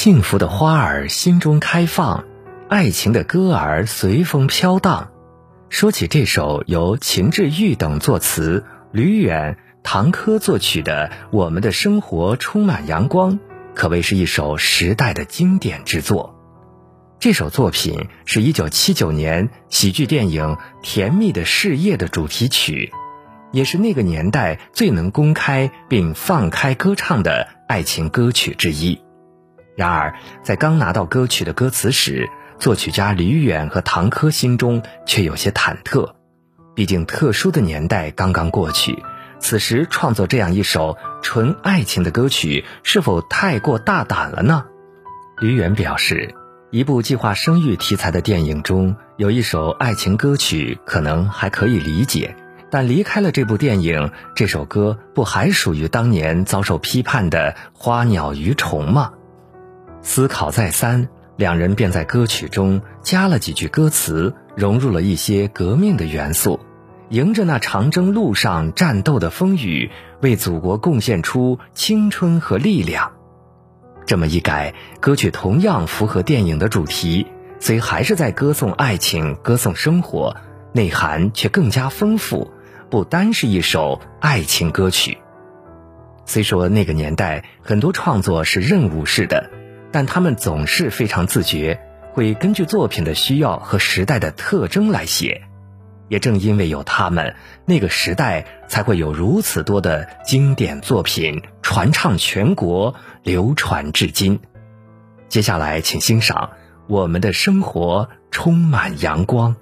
幸福的花儿心中开放，爱情的歌儿随风飘荡。说起这首由秦志玉等作词，吕远、唐珂作曲的《我们的生活充满阳光》，可谓是一首时代的经典之作。这首作品是一九七九年喜剧电影《甜蜜的事业》的主题曲，也是那个年代最能公开并放开歌唱的爱情歌曲之一。然而，在刚拿到歌曲的歌词时，作曲家李远和唐珂心中却有些忐忑。毕竟，特殊的年代刚刚过去，此时创作这样一首纯爱情的歌曲，是否太过大胆了呢？李远表示。一部计划生育题材的电影中有一首爱情歌曲，可能还可以理解，但离开了这部电影，这首歌不还属于当年遭受批判的花鸟鱼虫吗？思考再三，两人便在歌曲中加了几句歌词，融入了一些革命的元素，迎着那长征路上战斗的风雨，为祖国贡献出青春和力量。这么一改，歌曲同样符合电影的主题，虽还是在歌颂爱情、歌颂生活，内涵却更加丰富，不单是一首爱情歌曲。虽说那个年代很多创作是任务式的，但他们总是非常自觉，会根据作品的需要和时代的特征来写。也正因为有他们，那个时代才会有如此多的经典作品传唱全国，流传至今。接下来，请欣赏《我们的生活充满阳光》。